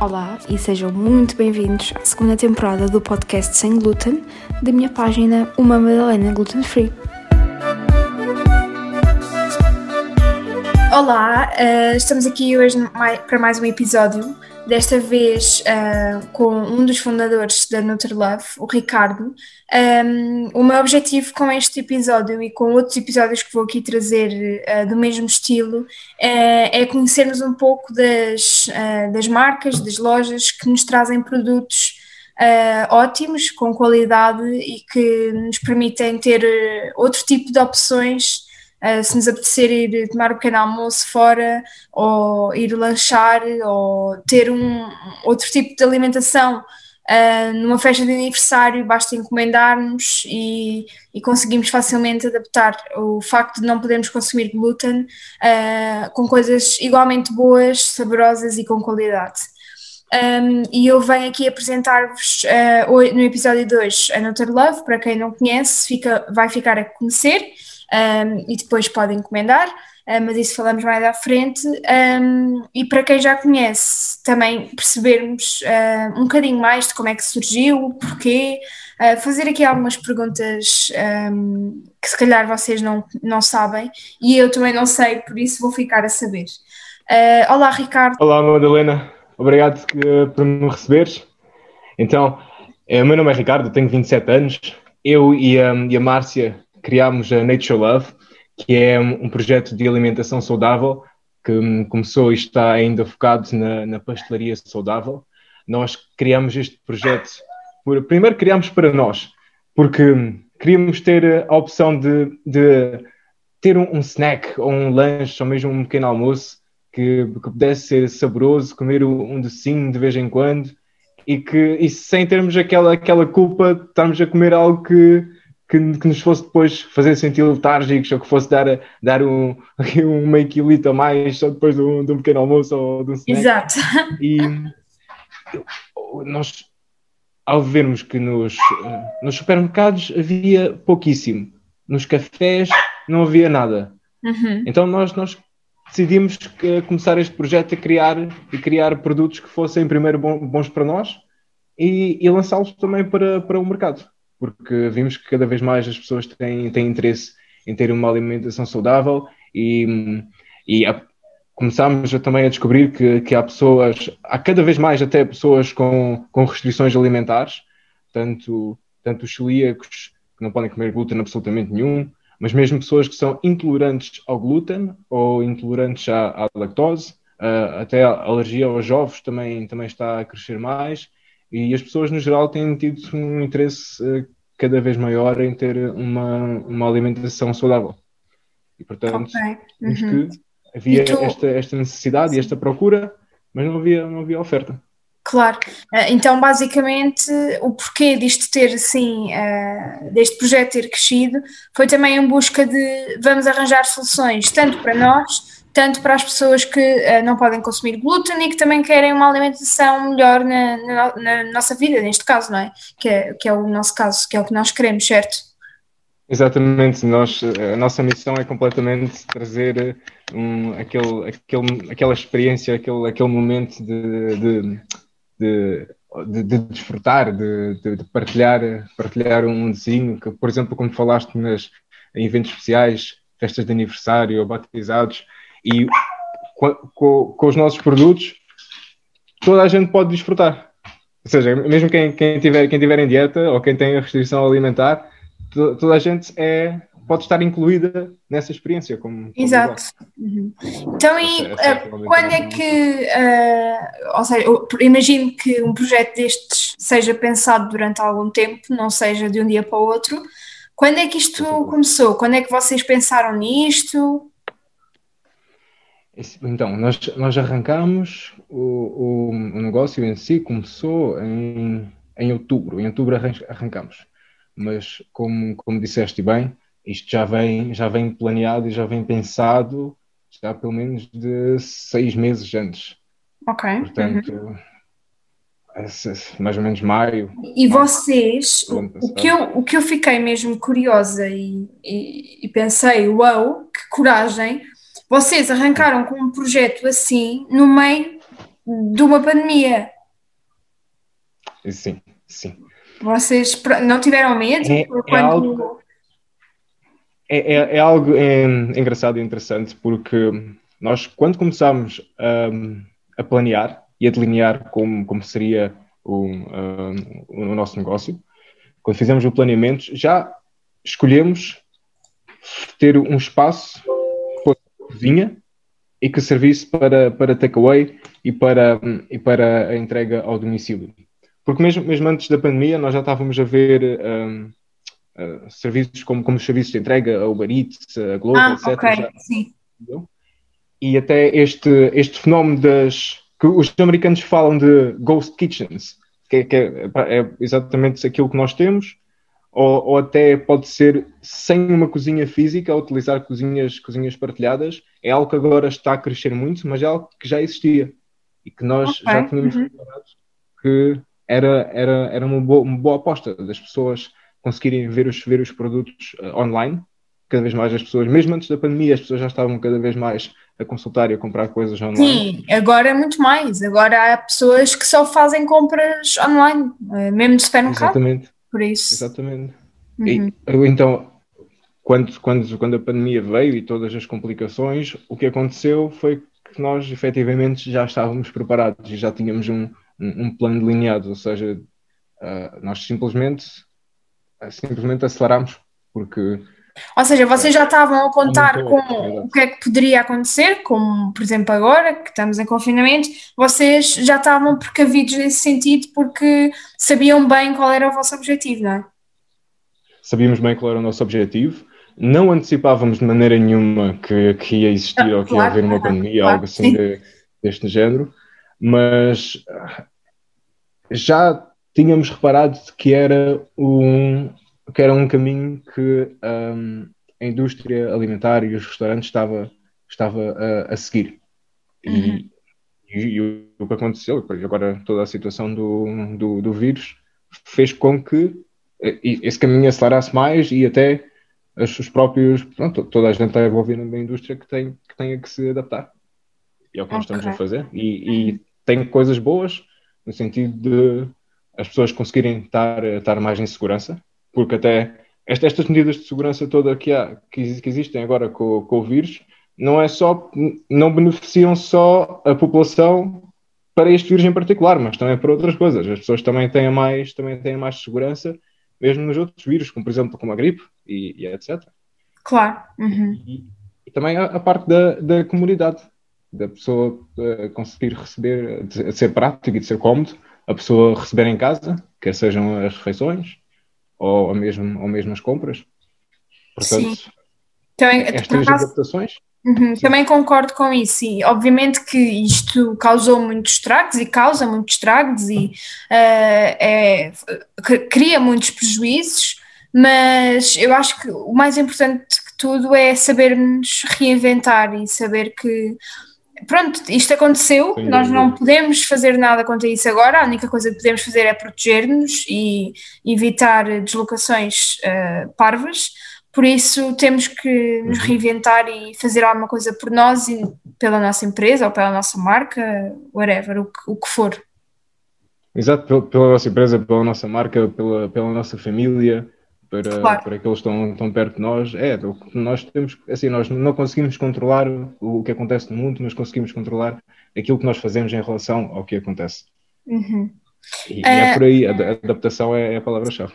Olá e sejam muito bem-vindos à segunda temporada do podcast Sem Glúten da minha página Uma Madalena Gluten Free. Olá, uh, estamos aqui hoje para mais um episódio, desta vez uh, com um dos fundadores da Love, o Ricardo. Um, o meu objetivo com este episódio e com outros episódios que vou aqui trazer uh, do mesmo estilo é conhecermos um pouco das, das marcas, das lojas que nos trazem produtos ótimos, com qualidade e que nos permitem ter outro tipo de opções Uh, se nos apetecer ir tomar um pequeno almoço fora, ou ir lanchar, ou ter um outro tipo de alimentação uh, numa festa de aniversário, basta encomendarmos e, e, conseguimos facilmente adaptar o facto de não podermos consumir glúten uh, com coisas igualmente boas, saborosas e com qualidade. Um, e eu venho aqui apresentar-vos no episódio 2 a Nutter Love, para quem não conhece, fica, vai ficar a conhecer um, e depois podem encomendar, uh, mas isso falamos mais à frente. Um, e para quem já conhece, também percebermos uh, um bocadinho mais de como é que surgiu, porquê, uh, fazer aqui algumas perguntas um, que se calhar vocês não, não sabem e eu também não sei, por isso vou ficar a saber. olá, Ricardo. Olá, Madalena. Obrigado por me receberes. Então, o meu nome é Ricardo, tenho 27 anos. Eu e a, e a Márcia criámos a Nature Love, que é um projeto de alimentação saudável que hum, começou e está ainda focado na, na pastelaria saudável. Nós criamos este projeto, por, primeiro criámos para nós, porque hum, queríamos ter a opção de, de ter um, um, snack ou um lanche ou mesmo um pequeno almoço que, que pudesse ser saboroso, comer um docinho de vez em quando e que e sem termos aquela, aquela culpa de estarmos a comer algo que, que, que, nos fosse depois fazer sentir letárgicos ou que fosse dar, dar um, um meio quilito a mais só depois de um, de um pequeno almoço ou de um snack. Exato. E nós, ao vermos que nos, nos supermercados havia pouquíssimo, nos cafés não havia nada. Uhum. Então nós, nós decidimos começar este projeto a criar e criar produtos que fossem primeiro bons para nós e, e lançá-los também para, para o mercado porque vimos que cada vez mais as pessoas têm, têm interesse em ter uma alimentação saudável e, e a, começámos a, também a descobrir que, que há pessoas, há cada vez mais até pessoas com, com restrições alimentares, tanto, tanto os celíacos, que não podem comer glúten absolutamente nenhum, mas mesmo pessoas que são intolerantes ao glúten ou intolerantes à, à lactose, uh, até a alergia aos ovos também, também está a crescer mais e as pessoas, no geral, têm tido um interesse uh, cada vez maior em ter uma, uma alimentação saudável. E, portanto, okay. uhum. que havia tu... esta, esta necessidade Sim. e esta procura, mas não havia, não havia oferta. Claro, eh, então basicamente o porquê disto ter assim, deste projeto ter crescido, foi também em busca de vamos arranjar soluções tanto para nós tanto para as pessoas que uh, não podem consumir glúten e que também querem uma alimentação melhor na, na, na, nossa vida, neste caso, não é? Que, é? que é o nosso caso, que é o que nós queremos, certo? Exatamente, nós, a nossa missão é completamente trazer um, aquele, aquele, aquela experiência, aquele, aquele momento de, de, de de, de, desfrutar, de, de, partilhar, partilhar um desenho, que, por exemplo, como falaste nas, em eventos especiais, festas de aniversário ou batizados, e com, com, com, os nossos produtos, toda a gente pode desfrutar. Ou seja, mesmo quem, quem, tiver, quem tiver em dieta ou quem tem a restrição alimentar, to, toda a gente é, pode estar incluída nessa experiência. Como, como Exato. Uhum. Então, e uh, quando é que, uh, ou seja, eu imagino que um projeto destes seja pensado durante algum tempo, não seja de um dia para o outro. Quando é que isto começou? Quando é que vocês pensaram nisto? Então, nós, nós arrancamos, o, o, o, negócio em si começou em, em outubro, em outubro arrancamos. Mas, como, como disseste bem, isto já vem, já vem planeado e já vem pensado já pelo menos de seis meses antes. Ok. Portanto, uhum. mais ou menos maio. E vocês, o, o, que eu, o que eu fiquei mesmo curiosa e, e, e pensei, uau, wow, que coragem, vocês arrancaram com um projeto assim no meio de uma pandemia. Sim, sim. Vocês não tiveram medo? É, quando... é algo, é, é, é algo é, engraçado e interessante porque nós, quando começámos a, a planear e a delinear como, como seria o, um, o nosso negócio, quando fizemos o planeamento, já escolhemos ter um espaço cozinha e que servisse para, para takeaway e para, e para a entrega ao domicílio. Porque mesmo, mesmo antes da pandemia nós já estávamos a ver um, uh, serviços como, como os serviços de entrega, a Uber Eats, a Globo, ah, etc. Okay. Já, Sim. E até este, este fenómeno das que os americanos falam de ghost kitchens, que, é, que é, é exatamente aquilo que nós temos, ou, ou, até pode ser sem uma cozinha física, utilizar cozinhas, cozinhas partilhadas, é algo que agora está a crescer muito, mas é algo que já existia e que nós okay. já tínhamos uhum. que era, era, era uma, boa, uma boa aposta das pessoas conseguirem ver os, ver os produtos uh, online. Cada vez mais as pessoas, mesmo antes da pandemia, as pessoas já estavam cada vez mais a consultar e a comprar coisas online. Sim, agora é muito mais. Agora há pessoas que só fazem compras online, eh, mesmo de supermercado. Exatamente. Por isso. Exatamente. Uhum. E, então, quando, quando, quando a pandemia veio e todas as complicações, o que aconteceu foi que nós efetivamente já estávamos preparados e já tínhamos um, um, um plano delineado, ou seja, uh, nós simplesmente, uh, simplesmente aceleramos, porque ou seja, vocês já estavam a contar com o que é que poderia acontecer, como por exemplo agora, que estamos em confinamento, vocês já estavam precavidos nesse sentido porque sabiam bem qual era o vosso objetivo, não é? Sabíamos bem qual era o nosso objetivo, não antecipávamos de maneira nenhuma que, que ia existir ah, ou que claro, ia haver uma pandemia, claro, algo assim de, deste género, mas já tínhamos reparado que era um, que era um caminho que um, a indústria alimentar e os restaurantes estava, estava a, a seguir. Uhum. E, e, o que aconteceu, agora toda a situação do, do, do vírus, fez com que esse caminho acelerasse mais e até os próprios, pronto, toda a gente está envolvida na indústria que, tem, que tenha que se adaptar. E é o que nós estamos a fazer. E, e tem coisas boas, no sentido de as pessoas conseguirem estar, estar mais em segurança, porque até estas medidas de segurança toda que, há, que, que existem agora com, com, o vírus não é só não beneficiam só a população para este vírus em particular, mas também para outras coisas. As pessoas também têm mais também têm mais segurança mesmo nos outros vírus, como por exemplo como a gripe e, e etc. Claro. Uhum. E, e, também a, a, parte da, da comunidade, da pessoa uh, conseguir receber, de, de ser prático e de ser cómodo, a pessoa receber em casa, quer sejam as refeições, ou, ou, mesmo, ou mesmo as compras. Portanto, sim. Também, estas adaptações. Uhum, também concordo com isso, sim. Obviamente que isto causou muitos estragos e causa muitos estragos e uh, é, cria muitos prejuízos, mas eu acho que o mais importante que tudo é sabermos reinventar e saber que pronto, isto aconteceu, Sim, nós não podemos fazer nada contra isso agora, a única coisa que podemos fazer é proteger-nos e evitar deslocações uh, parvas, por isso temos que nos uhum. reinventar e fazer alguma coisa por nós e pela nossa empresa ou pela nossa marca, whatever, o que, o que for. Exato, pela nossa empresa, pela nossa marca, pela, pela nossa família, para, claro. para que eles estão, estão perto de nós. É, nós temos, assim, nós não conseguimos controlar o, que acontece no mundo, mas conseguimos controlar aquilo que nós fazemos em relação ao que acontece. Uhum. E, uh, é por aí, a, a adaptação é, é a palavra-chave.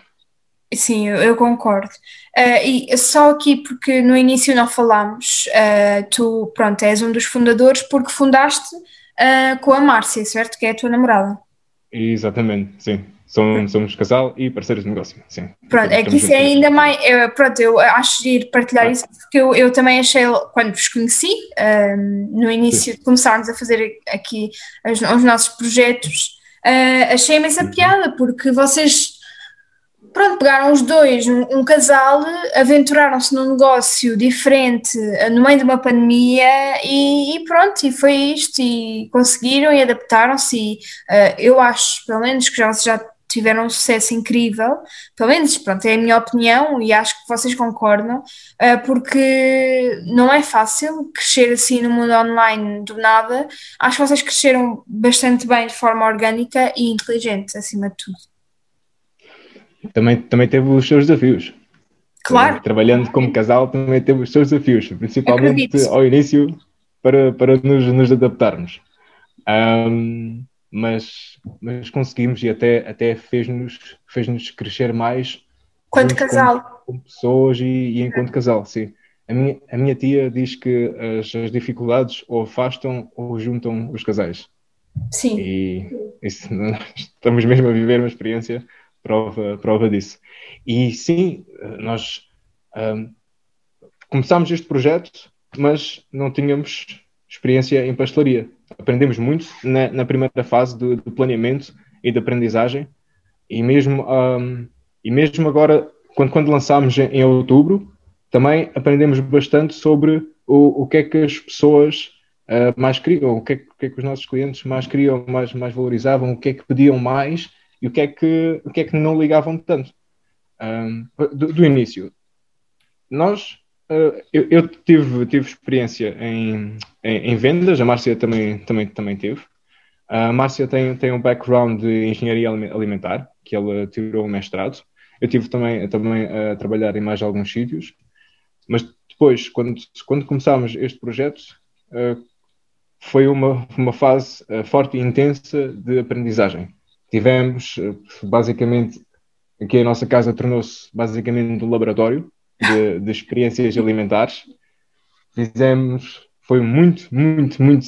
Sim, eu, concordo. Uh, e só aqui porque no início não falámos, uh, tu, pronto, és um dos fundadores porque fundaste uh, com a Márcia, certo? Que é a tua namorada. Exatamente, sim. Somos, somos casal e parceiros de negócio, sim. Pronto, é que isso é ainda mais. Eu, pronto, eu acho de ir partilhar ah. isso porque eu, eu também achei, quando vos conheci, um, no início sim. de começarmos a fazer aqui os, os nossos projetos, uh, achei imensa uhum. piada porque vocês. Pronto, pegaram os dois, um, um casal, aventuraram-se num negócio diferente uh, no meio de uma pandemia e, e, pronto, e foi isto, e conseguiram e adaptaram-se. E uh, eu acho, pelo menos, que já, já tiveram um sucesso incrível, pelo menos, pronto, é a minha opinião e acho que vocês concordam, uh, porque não é fácil crescer assim no mundo online do nada. Acho que vocês cresceram bastante bem de forma orgânica e inteligente, acima de tudo. Também, também teve os seus desafios. Claro. Trabalhando como casal também teve os seus desafios, principalmente Acredito. ao início para, para nos, nos adaptarmos. Um, mas, mas conseguimos e até, até fez-nos fez crescer mais quanto casal. Como, como pessoas e, e, enquanto casal, sim. A minha, a minha tia diz que as, as dificuldades ou afastam ou juntam os casais. Sim. E isso, estamos mesmo a viver uma experiência prova, prova disso. E sim, nós um, começámos este projeto, mas não tínhamos experiência em pastelaria. Aprendemos muito na, na primeira fase do, do, planeamento e da aprendizagem, e mesmo, um, e mesmo agora, quando, quando lançámos em, em, outubro, também aprendemos bastante sobre o, o que é que as pessoas uh, mais queriam, o que, é, o que, é que os nossos clientes mais queriam, mais, mais valorizavam, o que é que pediam mais e o que é que, o que, é que não ligavam tanto. Um, do, do, início. Nós, eu, eu, tive, tive experiência em, em, em, vendas, a Márcia também, também, também teve. A Márcia tem, tem um background de engenharia alimentar, que ela tirou um mestrado. Eu tive também, também a trabalhar em mais alguns sítios, mas depois, quando, quando começámos este projeto, uh, foi uma, uma fase uh, forte e intensa de aprendizagem tivemos, basicamente, aqui a nossa casa tornou-se basicamente um laboratório de, de, experiências alimentares. Fizemos, foi muito, muito, muito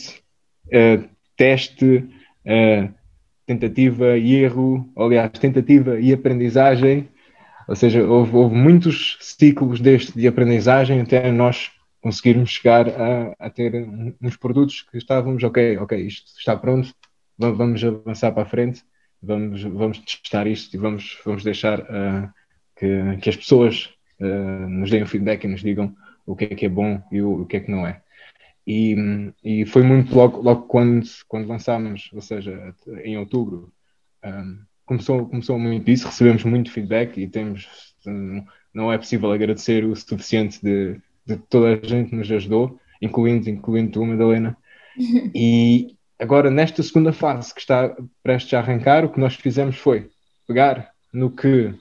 uh, teste, uh, tentativa e erro, aliás, tentativa e aprendizagem. Ou seja, houve, houve muitos ciclos deste de aprendizagem até nós conseguirmos chegar a, a, ter uns produtos que estávamos, ok, ok, isto está pronto, vamos avançar para a frente vamos, vamos testar isto e vamos, vamos deixar uh, que, que as pessoas uh, nos deem um feedback e nos digam o que é que é bom e o, o que é que não é. E, e foi muito logo, logo quando, quando lançámos, ou seja, em outubro, um, ah, começou, começou muito isso, recebemos muito feedback e temos, não é possível agradecer o suficiente de, de toda a gente que nos ajudou, incluindo, incluindo tu, Madalena. E, Agora, nesta segunda fase que está prestes a arrancar, o que nós fizemos foi pegar no que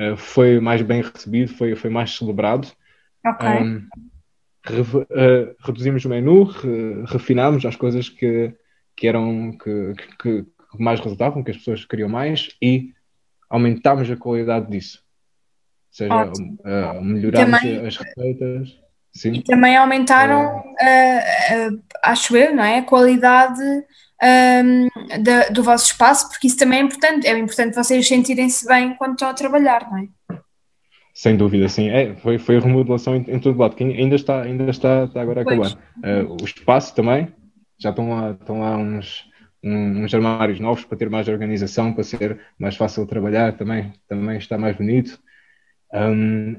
uh, foi mais bem recebido, foi, foi mais celebrado. Ok. Um, re, uh, reduzimos o menu, re, refinámos as coisas que, que eram que, que, que, mais resultavam, que as pessoas queriam mais e aumentámos a qualidade disso. Ou seja, uh, melhorámos também, as receitas. Sim. E também aumentaram, acho eu, não é? A qualidade um, da, do vosso espaço, porque isso também é importante. É importante vocês sentirem-se bem quando estão a trabalhar, não é? Sem dúvida, sim. É, foi, foi a remodelação em, em todo lado, que ainda está, ainda está, está agora a acabar. Uh, o espaço também, já estão lá, estão lá uns, uns armários novos para ter mais organização, para ser mais fácil de trabalhar também, também está mais bonito. Um,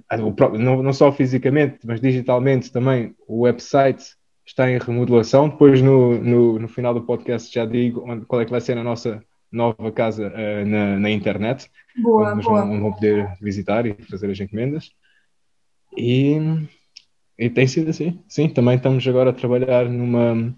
não, não, só fisicamente, mas digitalmente também, o website está em remodelação. Depois, no, no, no final do podcast, já digo onde, qual é que vai ser a nossa nova casa uh, na, na, internet, boa, onde, boa. Vão, onde vão poder visitar e fazer as encomendas. E, e tem sido assim. Sim, também estamos agora a trabalhar numa,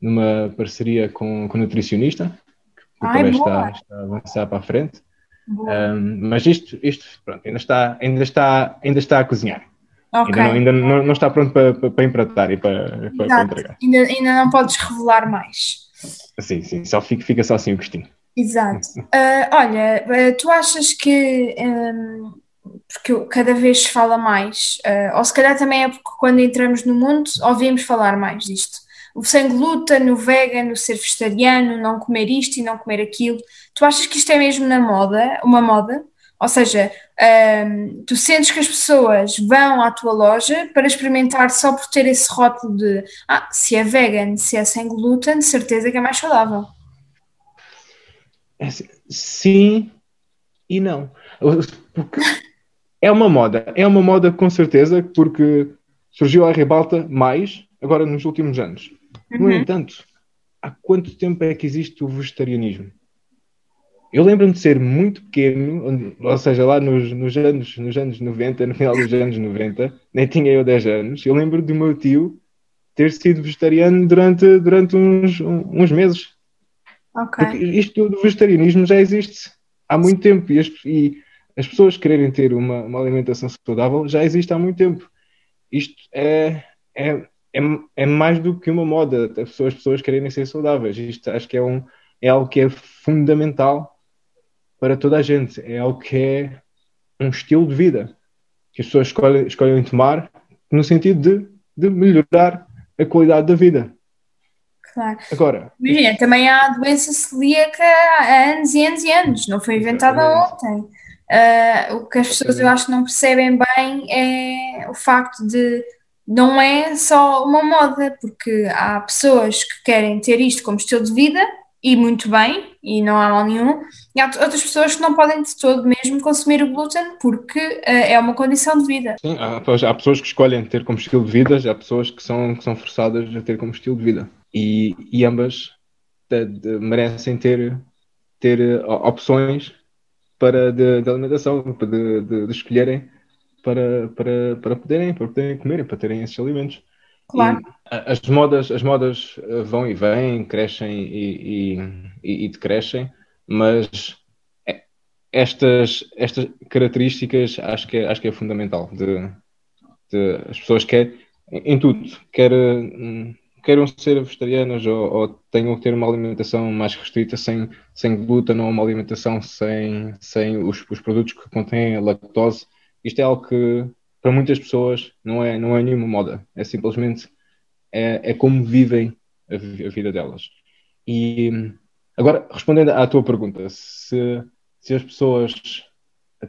numa parceria com, com o nutricionista, que Ai, também está, está a avançar para a frente. Um, mas isto, isto pronto, ainda, está, ainda, está, ainda está a cozinhar. Okay. Ainda, não, ainda não, não, está pronto para, para, para empratar e para, para, para, entregar. Ainda, ainda não podes revelar mais. Sim, sim, só fica, fica só assim o gostinho. Exato. Uh, olha, uh, tu achas que, um, porque cada vez se fala mais, uh, ou se calhar também é porque quando entramos no mundo ouvimos falar mais disto, o sem glúten, o vegan, o ser vegetariano, não comer isto e não comer aquilo. Tu achas que isto é mesmo na moda, uma moda? Ou seja, um, tu sentes que as pessoas vão à tua loja para experimentar só por ter esse rótulo de ah, se é vegan, se é sem glúten, certeza que é mais saudável. É assim, sim e não. Porque é uma moda, é uma moda com certeza, porque surgiu a ribalta mais agora nos últimos anos. Uhum. No entanto, há quanto tempo é que existe o vegetarianismo? Eu lembro-me de ser muito pequeno, ou seja, lá nos, nos, anos, nos anos 90, no final dos anos 90, nem tinha eu 10 anos. Eu lembro do meu tio ter sido vegetariano durante, durante uns, uns meses. Okay. Porque isto do vegetarianismo já existe há muito tempo e as, e as pessoas quererem ter uma, uma, alimentação saudável já existe há muito tempo. Isto é, é, é, é mais do que uma moda, as pessoas, as pessoas quererem ser saudáveis. Isto acho que é, um, é algo que é fundamental para toda a gente. É algo que é um estilo de vida que as pessoas escolhem, escolhem tomar no sentido de, de melhorar a qualidade da vida. Claro. Agora, Imagina, também há a doença celíaca há anos e anos e anos, não foi inventada ontem. Uh, o que as pessoas eu acho que não percebem bem é o facto de não é só uma moda, porque há pessoas que querem ter isto como estilo de vida e muito bem, e não há mal nenhum, e há outras pessoas que não podem de todo mesmo consumir o glúten porque uh, é uma condição de vida. Sim, há, há, pessoas que escolhem ter como estilo de vida, há pessoas que são, que são forçadas a ter como estilo de vida. E, e ambas de, de, merecem ter, ter eh, opções para de, de alimentação, de, escolherem para, para, para, poderem, para poderem comer, para terem esses alimentos. Claro. E as modas, as modas eh, vão e vêm, crescem e, e, e decrescem, mas estas, estas características acho que é, acho que é fundamental de, de as pessoas querem em tudo, quer, queiram ser vegetarianas ou, ou, tenham que ter uma alimentação mais restrita, sem, sem glúten ou uma alimentação sem, sem os, os produtos que contêm lactose. Isto é algo que para muitas pessoas não é, não é nenhuma moda, é simplesmente é, é como vivem a, a, vida delas. E agora, respondendo à tua pergunta, se, se as pessoas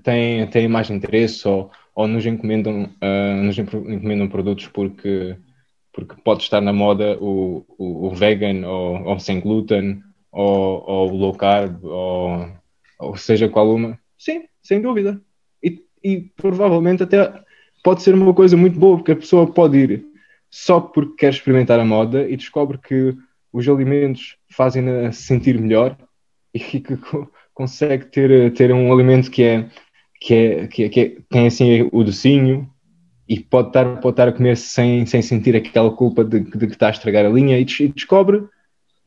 têm, têm mais interesse ou, ou nos, encomendam, uh, nos encomendam produtos porque, porque pode estar na moda o, o, o vegan ou, ou, sem glúten ou, ou low carb ou, ou seja qual uma, sim, sem dúvida. E, e provavelmente até pode ser uma coisa muito boa, porque a pessoa pode ir só porque quer experimentar a moda e descobre que os alimentos fazem-na sentir melhor e que consegue ter, ter um alimento que é, que é, que, é, que é, tem assim o docinho e pode estar, pode estar a comer sem, sem sentir aquela culpa de, de que está a estragar a linha e, descobre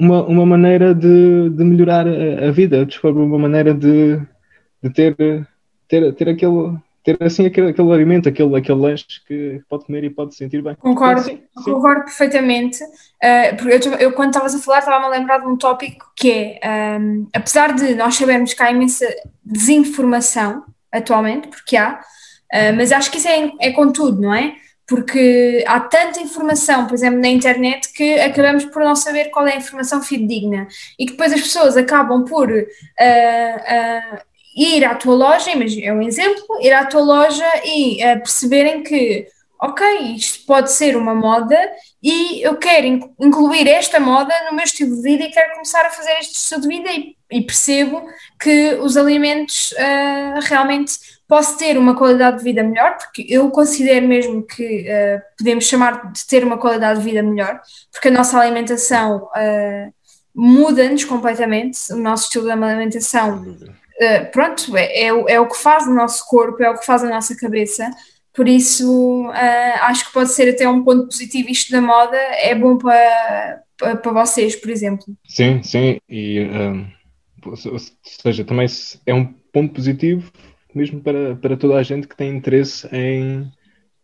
uma, uma maneira de, de melhorar a, a vida, descobre uma maneira de, de ter, ter, ter aquele, ter assim aquele, aquele alimento, aquele, aquele lanche que pode comer e pode sentir bem. Concordo, sim, sim. concordo perfeitamente. Uh, porque eu, eu quando estavas a falar, estava-me a lembrar de um tópico que é, um, apesar de nós sabermos que há imensa desinformação atualmente, porque há, uh, mas acho que isso é, é com tudo, não é? Porque há tanta informação, por exemplo, na internet, que acabamos por não saber qual é a informação fidedigna e que depois as pessoas acabam por uh, ir à tua loja, mas é um exemplo, ir à tua loja e uh, perceberem que, ok, isto pode ser uma moda e eu quero incluir esta moda no meu estilo de vida e quero começar a fazer este estilo de vida e, e percebo que os alimentos uh, realmente posso ter uma qualidade de vida melhor, porque eu considero mesmo que uh, podemos chamar de ter uma qualidade de vida melhor, porque a nossa alimentação muda-nos completamente, o nosso estilo de alimentação eh, pronto, é, é, é, o que faz o nosso corpo, é o que faz a nossa cabeça. Por isso, uh, acho que pode ser até um ponto positivo isto da moda, é bom para, para, vocês, por exemplo. Sim, sim, e um, ou seja, também é um ponto positivo mesmo para, para toda a gente que tem interesse em,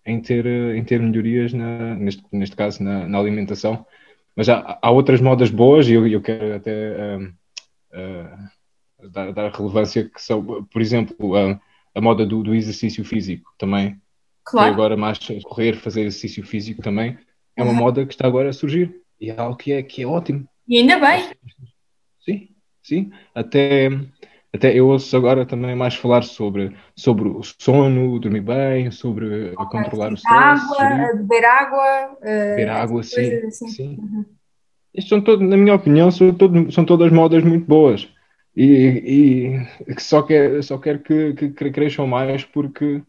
em, ter, em ter melhorias, na, neste, neste caso, na, na alimentação. Mas há, há outras modas boas e eu, eu quero até. Uh, dar, dar relevância, que são, por exemplo, a, a moda do, do, exercício físico também. Claro. E agora mais correr, fazer exercício físico também. É uma uhum. moda que está agora a surgir. E é algo que é, que é ótimo. E ainda bem. Sim, sim. Até, até eu ouço agora também mais falar sobre, sobre o sono, dormir bem, sobre okay. controlar o stress. Água, beber água. Beber água, sim. Assim. sim. Uhum. Isto são todo, na minha opinião, são, todo, são todas modas muito boas e, e só quer, só quer que, que, cresçam mais porque,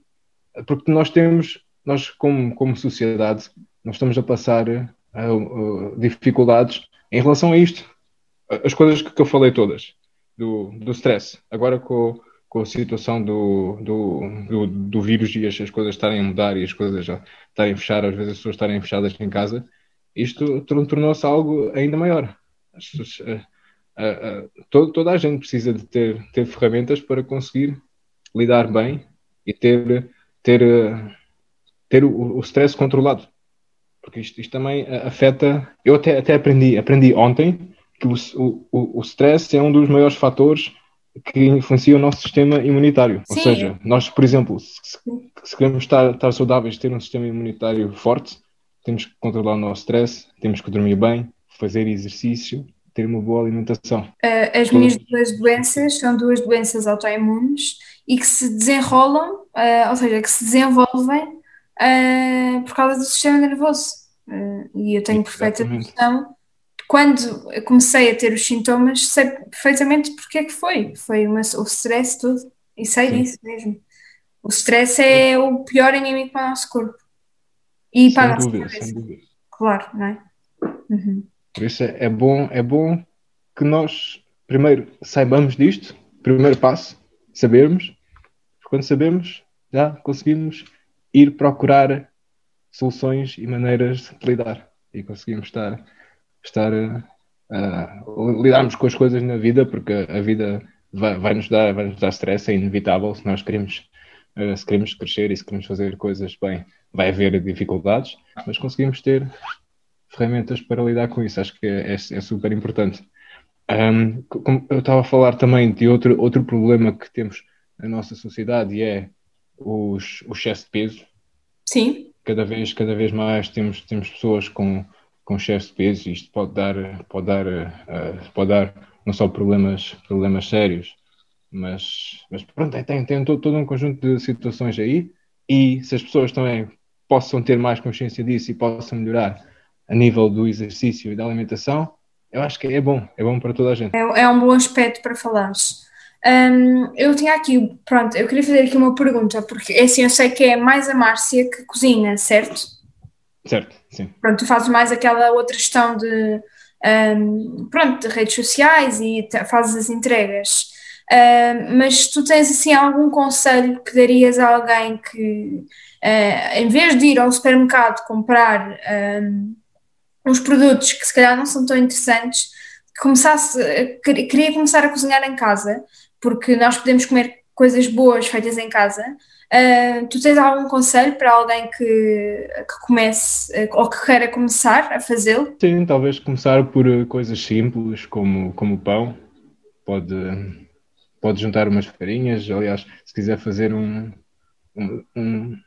porque nós temos, nós como, como sociedade, nós estamos a passar uh, uh, dificuldades em relação a isto. As coisas que, que eu falei todas. do, do stress. Agora com, com a situação do, do, do, do vírus e as, as, coisas estarem a mudar e as coisas já estarem a fechar, às vezes as pessoas estarem fechadas em casa, isto tornou-se algo ainda maior. Pessoas, uh, uh, todo, toda a gente precisa de ter, ter ferramentas para conseguir lidar bem e ter, ter, ter o, o stress controlado. Porque isto, isto também afeta. Eu até, até aprendi, aprendi ontem que o, o, o stress é um dos maiores fatores que influencia o nosso sistema imunitário. Sim. Ou seja, nós, por exemplo, se, se queremos estar, estar saudáveis, ter um sistema imunitário forte, temos que controlar o nosso stress, temos que dormir bem, fazer exercício, ter uma boa alimentação. Uh, as minhas duas doenças são duas doenças autoimunes e que se desenrolam, uh, ou seja, que se desenvolvem uh, por causa do sistema nervoso. e eu tenho perfeita noção quando comecei a ter os sintomas, sei perfeitamente porque é que foi. Foi uma, o stress todo. E sei Sim. disso mesmo. O stress é o pior inimigo para o nosso corpo. E para a nossa sem dúvida. Claro, não é? Uhum. Por isso é, é, bom, é bom que nós primeiro saibamos disto, primeiro passo, sabermos. Quando sabemos, já conseguimos ir procurar soluções e maneiras de lidar. E conseguimos estar estar a, lidarmos com as coisas na vida, porque a vida vai, vai, nos dar, vai nos dar stress, é inevitável se nós queremos, uh, se queremos crescer e se queremos fazer coisas bem, vai haver dificuldades, mas conseguimos ter ferramentas para lidar com isso, acho que é, é, é super importante. Um, como eu estava a falar também de outro, outro problema que temos na nossa sociedade e é os, o excesso de peso. Sim. Cada vez, cada vez mais temos, temos pessoas com, com excesso de peso, isto pode dar, pode dar, uh, pode dar não só problemas, problemas sérios, mas, mas pronto, tem, tem todo, todo um conjunto de situações aí e se as pessoas também possam ter mais consciência disso e possam melhorar a nível do exercício e da alimentação, eu acho que é bom, é bom para toda a gente. É, é um bom aspecto para falares. Um, eu tinha aqui, pronto, eu queria fazer aqui uma pergunta, porque assim eu sei que é mais a Márcia que cozinha, certo? Certo, sim. Pronto, tu fazes mais aquela outra gestão de, um, pronto, de redes sociais e fazes as entregas. Uh, mas tu tens assim algum conselho que darias a alguém que, uh, em vez de ir ao supermercado comprar um, uns produtos que se calhar não são tão interessantes, começasse, queria começar a cozinhar em casa, porque nós podemos comer coisas boas feitas em casa, Uh, tu tens algum conselho para alguém que, que comece uh, ou que queira começar a fazê-lo? Sim, talvez começar por uh, coisas simples como, como pão. Pode, pode juntar umas farinhas. Aliás, se quiser fazer um, um, um,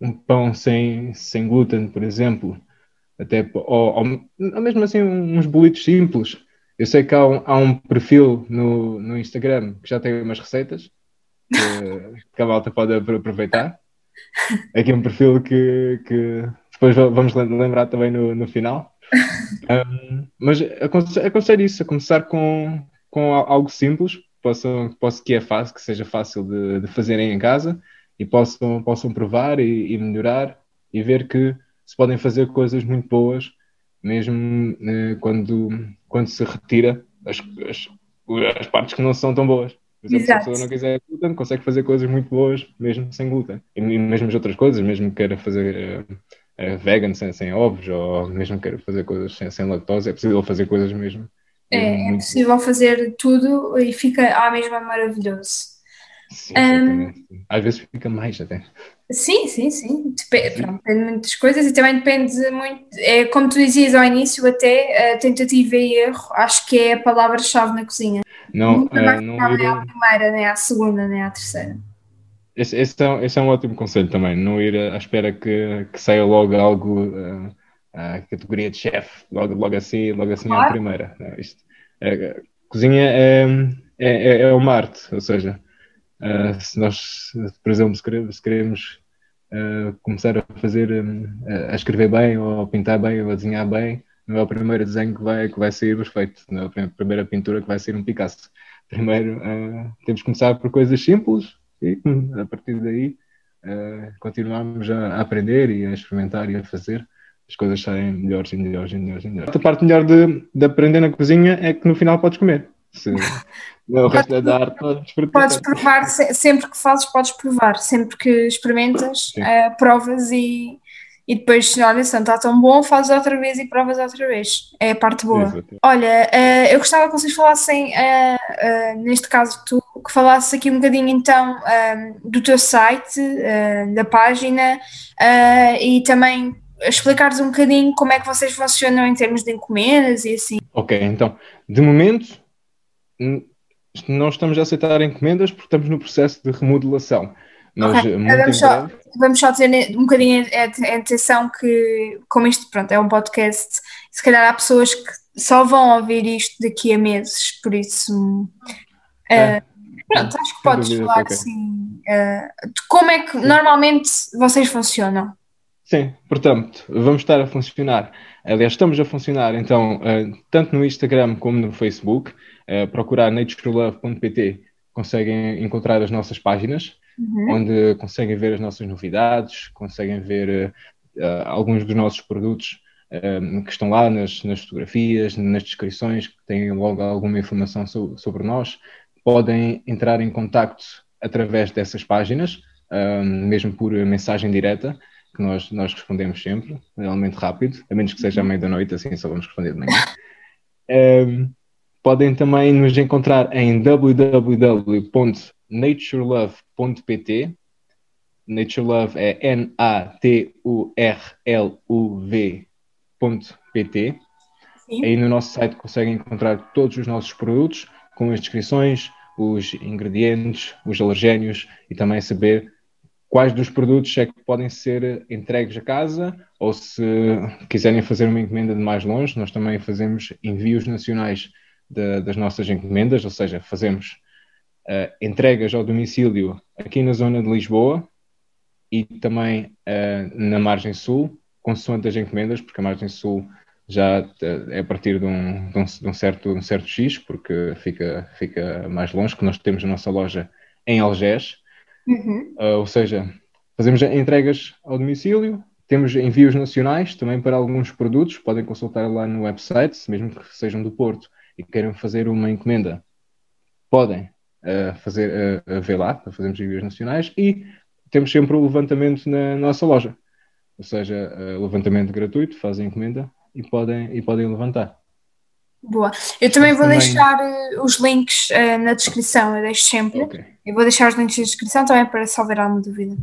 um pão sem, sem glúten, por exemplo, até ou, ou, mesmo assim uns bolitos simples. Eu sei que há um, há um perfil no, no Instagram que já tem umas receitas que, que a malta pode aproveitar. Aqui um perfil que, que depois vamos lembrar também no, no final. Um, mas aconselho, aconselho isso, a começar com, com algo simples, possam, posso, que é fácil, que seja fácil de, de fazerem em casa e possam, possam provar e, e, melhorar e ver que se podem fazer coisas muito boas, mesmo eh, quando, quando se retira as, as, as partes que não são tão boas. Por exemplo, Exato. se a pessoa não quiser glúten, consegue fazer coisas muito boas mesmo sem glúten. E mesmo as outras coisas, mesmo que queira fazer uh, uh, vegan sem, sem ovos, ou mesmo que queira fazer coisas sem, sem lactose, é possível fazer coisas mesmo. É, é possível fazer tudo e fica à mesma maravilhoso. Sim, um, Às vezes fica mais até. Sim, sim, sim. Dep sim. Pronto, depende de muitas coisas e também depende muito. É, como tu dizias ao início, até a tentativa e erro, acho que é a palavra-chave na cozinha. Não, é, não ir... à primeira, nem à segunda, nem à terceira. Esse, esse, é, esse é um ótimo conselho também, não ir à espera que, que saia logo algo, uh, a categoria de chefe, logo, logo assim, logo assim claro. à primeira. Não, isto, é, cozinha é, é, é, é uma arte, ou seja, uh, se nós, por exemplo, se queremos, se queremos uh, começar a fazer, um, a escrever bem, ou a pintar bem, ou a desenhar bem, não é o primeiro desenho que vai, que vai sair perfeito, não é a primeira pintura que vai ser um Picasso. Primeiro temos que começar por coisas simples e a partir daí continuarmos a aprender e a experimentar e a fazer as coisas saem melhores e melhores e melhores e melhores. A parte melhor de, de aprender na cozinha é que no final podes comer. Se, o resto é podes, podes provar, sempre que fazes, podes provar, sempre que experimentas, uh, provas e, e depois, olha, se não está tão bom, fazes outra vez e provas outra vez. É a parte boa. Exato. Olha, uh, eu gostava que vocês falassem, uh, neste caso tu, que falasses aqui um bocadinho então do teu site, da página e também explicares um bocadinho como é que vocês funcionam em termos de encomendas e assim. Ok, então, de momento não estamos a aceitar encomendas porque estamos no processo de remodelação. Mas okay. vamos, só, breve... vamos só dizer um bocadinho a atenção que, como isto pronto, é um podcast, se calhar há pessoas que só vão ouvir isto daqui a meses, por isso. É. Uh, pronto, acho que podes dúvida, falar okay. assim. Uh, de como é que normalmente vocês funcionam? Sim, portanto, vamos estar a funcionar. Aliás, estamos a funcionar então, uh, tanto no Instagram como no Facebook. Uh, procurar naturelove.pt conseguem encontrar as nossas páginas, uhum. onde conseguem ver as nossas novidades, conseguem ver uh, alguns dos nossos produtos que estão lá nas, nas, fotografias, nas descrições, que têm logo alguma informação so, sobre nós. Podem entrar em contacto através dessas páginas, mesmo por mensagem direta que nós, nós respondemos sempre, realmente rápido, a menos que seja à meia da noite, assim só vamos responder de manhã. Um, podem também nos encontrar em www.naturelove.pt. Naturelove é N-A-T-U-R-L-U-V.pt. Aí no nosso site conseguem encontrar todos os nossos produtos com as descrições, os ingredientes, os alergénios e também saber quais dos produtos é que podem ser entregues a casa ou se quiserem fazer uma encomenda de mais longe, nós também fazemos envios nacionais de, das nossas encomendas, ou seja, fazemos uh, entregas ao domicílio aqui na zona de Lisboa e também uh, na margem sul, consoante as encomendas, porque a margem sul já eh, é a partir de um, de um, de um certo, um certo X, porque fica, fica mais longe, que nós temos a nossa loja em Algés, Uhum. Uh, ou seja, fazemos entregas ao domicílio, temos envios nacionais também para alguns produtos, podem consultar lá no website, mesmo que sejam do Porto e queiram fazer uma encomenda, podem uh, fazer, uh, ver lá, fazemos envios nacionais e temos sempre o levantamento na nossa loja, ou seja, uh, levantamento gratuito, fazem encomenda e podem, e podem levantar. Boa. Eu também vou também... deixar uh, os links uh, na descrição, eu deixo sempre. Okay. Eu vou deixar os links na descrição também para houver alguma dúvida.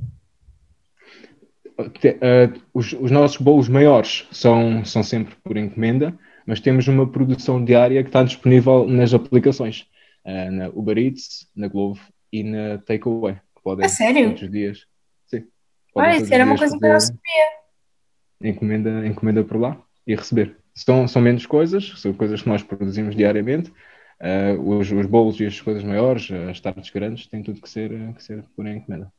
Uh, os, os, nossos bolos maiores são, são sempre por encomenda, mas temos uma produção diária que está disponível nas aplicações, na Uber Eats, na Glovo e na Takeaway. Podem, a sério? Todos os dias. Sim. Olha, isso era uma coisa que eu não sabia. Encomenda, encomenda por lá e receber. São, são menos coisas, são coisas que nós produzimos diariamente. Uh, os, os bolos e as coisas maiores, as tardes grandes, têm tudo que ser, que ser por encomenda.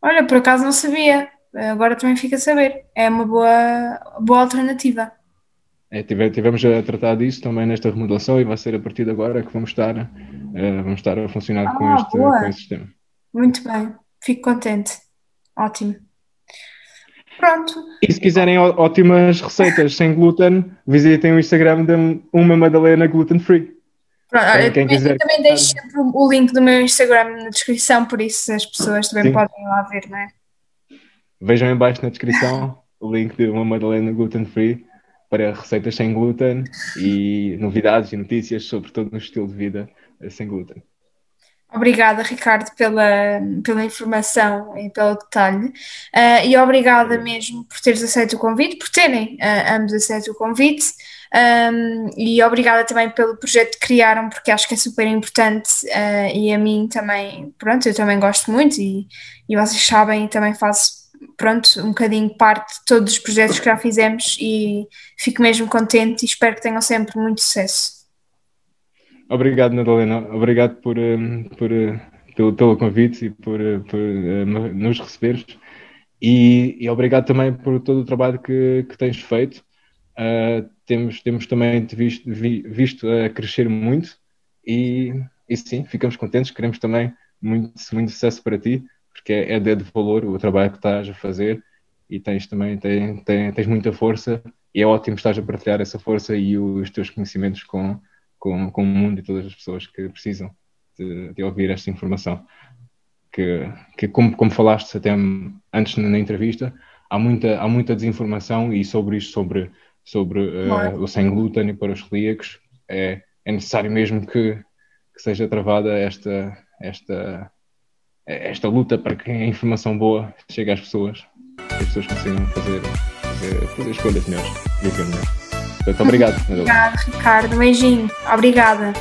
Olha, por acaso não sabia, agora também fica a saber. É uma boa, boa alternativa. É, tivemos a tratar disso também nesta remodelação e vai ser a partir de agora que vamos estar, uh, vamos estar a funcionar ah, com, este, com este sistema. Muito bem, fico contente. Ótimo. Pronto. E se quiserem ótimas receitas sem glúten, visitem o Instagram de uma Madalena Gluten Free. Pronto, eu, também, quiser... também deixo sempre o link do meu Instagram na descrição, por isso as pessoas também Sim. podem ir lá ver, não é? Vejam em baixo na descrição o link de uma Madalena Gluten Free para receitas sem glúten e novidades e notícias sobre todo o estilo de vida sem glúten. Obrigada, Ricardo, pela, pela informação e pelo detalhe. Uh, e obrigada mesmo por teres aceito o convite, por terem uh, ambos aceito o convite. Um, e obrigada também pelo projeto que criaram, porque acho que é super importante uh, e a mim também, pronto, eu também gosto muito e, e vocês sabem, também faço, pronto, um bocadinho parte de todos os projetos que já fizemos e fico mesmo contente e espero que tenham sempre muito sucesso. Obrigado, Madalena. Obrigado por, um, por, uh, pelo, pelo convite e por, uh, por nos receberes. E, e, obrigado também por todo o trabalho que, que tens feito. Uh, temos, temos também te visto, vi, visto a crescer muito e, e sim, ficamos contentes. Queremos também muito, muito sucesso para ti, porque é, é de valor o trabalho que estás a fazer e tens também tens, tens, tens muita força e é ótimo estás a partilhar essa força e os teus conhecimentos com, com, com o mundo e todas as pessoas que precisam de, de ouvir esta informação. Que, que como, como falaste até antes na, na entrevista, há muita, há muita desinformação e sobre isto, sobre, sobre uh, o sem glúten e para os celíacos, é, é necessário mesmo que, que seja travada esta, esta, esta luta para que a informação boa chegue às pessoas e as pessoas consigam fazer, fazer, fazer escolhas melhores, viver melhor. Muito obrigado. Obrigado, Ricardo. Beijinho. Obrigada.